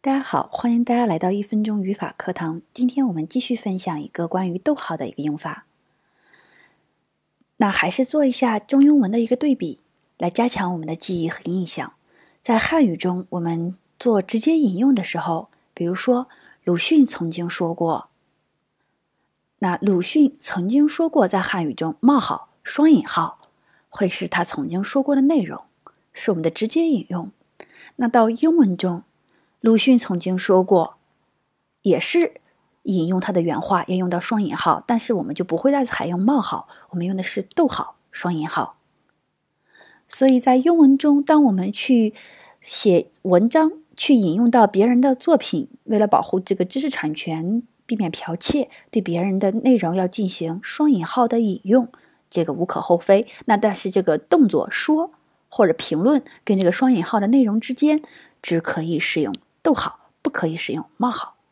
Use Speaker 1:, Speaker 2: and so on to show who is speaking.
Speaker 1: 大家好，欢迎大家来到一分钟语法课堂。今天我们继续分享一个关于逗号的一个用法。那还是做一下中英文的一个对比，来加强我们的记忆和印象。在汉语中，我们做直接引用的时候，比如说鲁迅曾经说过，那鲁迅曾经说过，在汉语中冒号双引号会是他曾经说过的内容，是我们的直接引用。那到英文中，鲁迅曾经说过，也是引用他的原话，要用到双引号，但是我们就不会再采用冒号，我们用的是逗号双引号。所以在英文中，当我们去写文章，去引用到别人的作品，为了保护这个知识产权，避免剽窃，对别人的内容要进行双引号的引用，这个无可厚非。那但是这个动作说或者评论跟这个双引号的内容之间，只可以使用。逗号不可以使用冒号。